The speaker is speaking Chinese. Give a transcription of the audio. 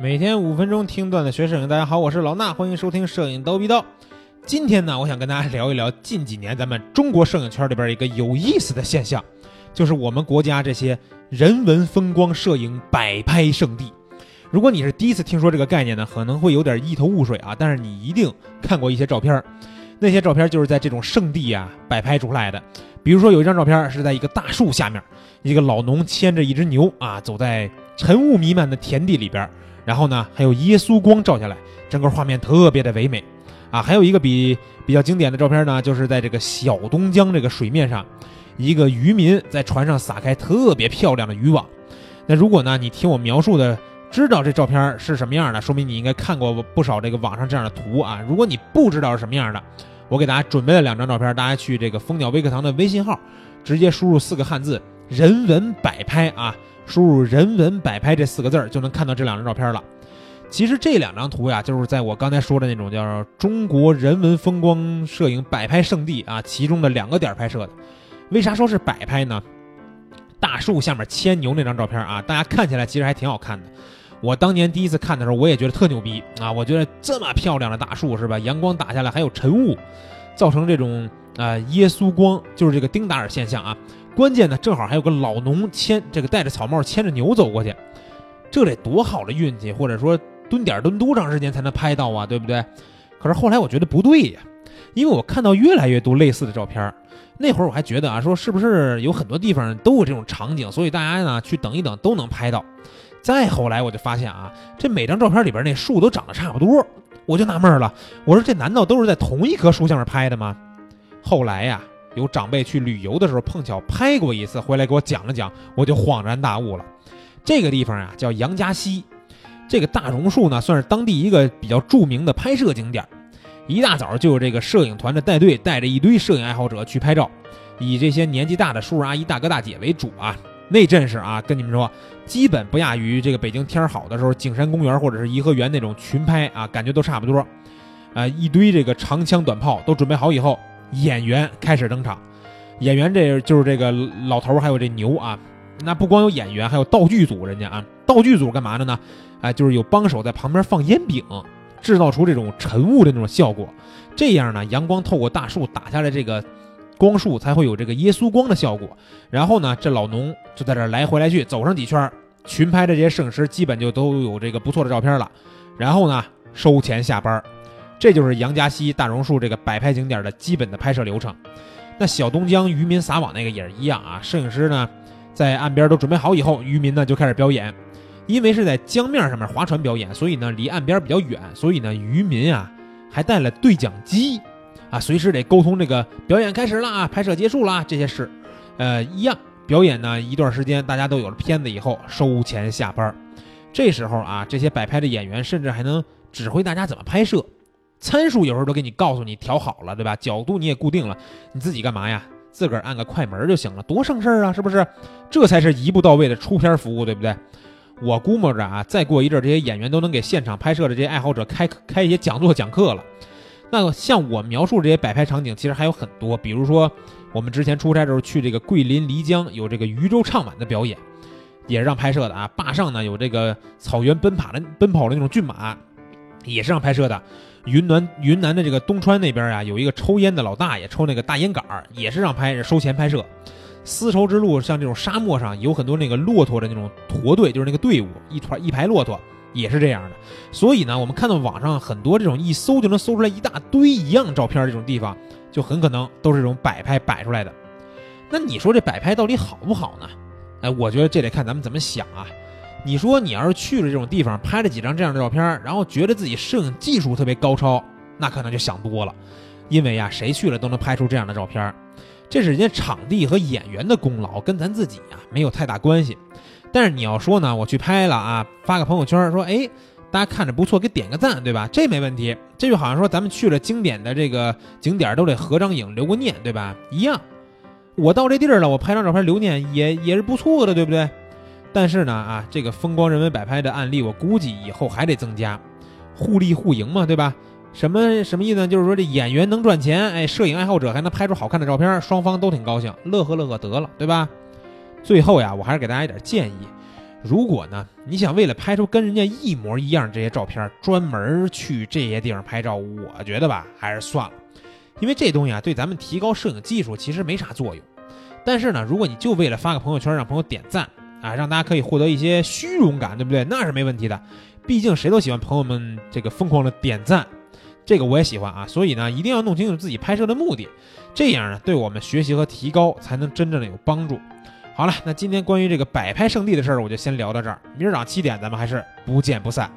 每天五分钟听段子学摄影，大家好，我是老衲，欢迎收听摄影刀逼刀。今天呢，我想跟大家聊一聊近几年咱们中国摄影圈里边一个有意思的现象，就是我们国家这些人文风光摄影摆拍圣地。如果你是第一次听说这个概念呢，可能会有点一头雾水啊，但是你一定看过一些照片，那些照片就是在这种圣地啊摆拍出来的。比如说有一张照片是在一个大树下面，一个老农牵着一只牛啊，走在晨雾弥漫的田地里边。然后呢，还有耶稣光照下来，整个画面特别的唯美，啊，还有一个比比较经典的照片呢，就是在这个小东江这个水面上，一个渔民在船上撒开特别漂亮的渔网。那如果呢，你听我描述的，知道这照片是什么样的，说明你应该看过不少这个网上这样的图啊。如果你不知道是什么样的，我给大家准备了两张照片，大家去这个蜂鸟微课堂的微信号，直接输入四个汉字“人文摆拍”啊。输入“人文摆拍”这四个字儿，就能看到这两张照片了。其实这两张图呀，就是在我刚才说的那种叫“中国人文风光摄影摆拍圣地”啊，其中的两个点拍摄的。为啥说是摆拍呢？大树下面牵牛那张照片啊，大家看起来其实还挺好看的。我当年第一次看的时候，我也觉得特牛逼啊！我觉得这么漂亮的大树是吧？阳光打下来还有晨雾，造成这种啊耶稣光，就是这个丁达尔现象啊。关键呢，正好还有个老农牵这个戴着草帽牵着牛走过去，这得多好的运气，或者说蹲点蹲多长时间才能拍到啊，对不对？可是后来我觉得不对呀，因为我看到越来越多类似的照片。那会儿我还觉得啊，说是不是有很多地方都有这种场景，所以大家呢去等一等都能拍到。再后来我就发现啊，这每张照片里边那树都长得差不多，我就纳闷了，我说这难道都是在同一棵树下面拍的吗？后来呀。有长辈去旅游的时候碰巧拍过一次，回来给我讲了讲，我就恍然大悟了。这个地方啊叫杨家溪，这个大榕树呢算是当地一个比较著名的拍摄景点。一大早就有这个摄影团的带队，带着一堆摄影爱好者去拍照，以这些年纪大的叔叔阿姨、大哥大姐为主啊。那阵势啊，跟你们说，基本不亚于这个北京天儿好的时候景山公园或者是颐和园那种群拍啊，感觉都差不多。啊，一堆这个长枪短炮都准备好以后。演员开始登场，演员这就是这个老头还有这牛啊，那不光有演员，还有道具组人家啊，道具组干嘛的呢？哎，就是有帮手在旁边放烟饼，制造出这种晨雾的那种效果，这样呢，阳光透过大树打下来，这个光束才会有这个耶稣光的效果。然后呢，这老农就在这来回来去走上几圈，群拍的这些摄影师基本就都有这个不错的照片了。然后呢，收钱下班。这就是杨家溪大榕树这个摆拍景点的基本的拍摄流程。那小东江渔民撒网那个也是一样啊。摄影师呢在岸边都准备好以后，渔民呢就开始表演。因为是在江面上面划船表演，所以呢离岸边比较远，所以呢渔民啊还带了对讲机啊，随时得沟通这个表演开始了啊，拍摄结束了这些事。呃，一样表演呢一段时间，大家都有了片子以后收钱下班。这时候啊，这些摆拍的演员甚至还能指挥大家怎么拍摄。参数有时候都给你告诉你调好了，对吧？角度你也固定了，你自己干嘛呀？自个儿按个快门就行了，多省事儿啊，是不是？这才是一步到位的出片服务，对不对？我估摸着啊，再过一阵，这些演员都能给现场拍摄的这些爱好者开开一些讲座讲课了。那像我描述这些摆拍场景，其实还有很多，比如说我们之前出差的时候去这个桂林漓江，有这个渔舟唱晚的表演，也是让拍摄的啊。坝上呢有这个草原奔跑的奔跑的那种骏马，也是让拍摄的。云南云南的这个东川那边啊，有一个抽烟的老大爷，抽那个大烟杆儿，也是让拍收钱拍摄。丝绸之路像这种沙漠上有很多那个骆驼的那种驼队，就是那个队伍一团一排骆驼，也是这样的。所以呢，我们看到网上很多这种一搜就能搜出来一大堆一样照片这种地方，就很可能都是这种摆拍摆出来的。那你说这摆拍到底好不好呢？哎，我觉得这得看咱们怎么想啊。你说你要是去了这种地方，拍了几张这样的照片，然后觉得自己摄影技术特别高超，那可能就想多了。因为呀，谁去了都能拍出这样的照片，这是人家场地和演员的功劳，跟咱自己呀没有太大关系。但是你要说呢，我去拍了啊，发个朋友圈说，哎，大家看着不错，给点个赞，对吧？这没问题。这就好像说咱们去了经典的这个景点，都得合张影，留个念，对吧？一样。我到这地儿了，我拍张照片留念也也是不错的，对不对？但是呢，啊，这个风光人文摆拍的案例，我估计以后还得增加，互利互赢嘛，对吧？什么什么意思呢？就是说这演员能赚钱，哎，摄影爱好者还能拍出好看的照片，双方都挺高兴，乐呵乐呵得了，对吧？最后呀，我还是给大家一点建议，如果呢，你想为了拍出跟人家一模一样这些照片，专门去这些地方拍照，我觉得吧，还是算了，因为这东西啊，对咱们提高摄影技术其实没啥作用。但是呢，如果你就为了发个朋友圈让朋友点赞啊，让大家可以获得一些虚荣感，对不对？那是没问题的，毕竟谁都喜欢朋友们这个疯狂的点赞，这个我也喜欢啊。所以呢，一定要弄清楚自己拍摄的目的，这样呢，对我们学习和提高才能真正的有帮助。好了，那今天关于这个摆拍圣地的事儿，我就先聊到这儿。明儿早上七点，咱们还是不见不散。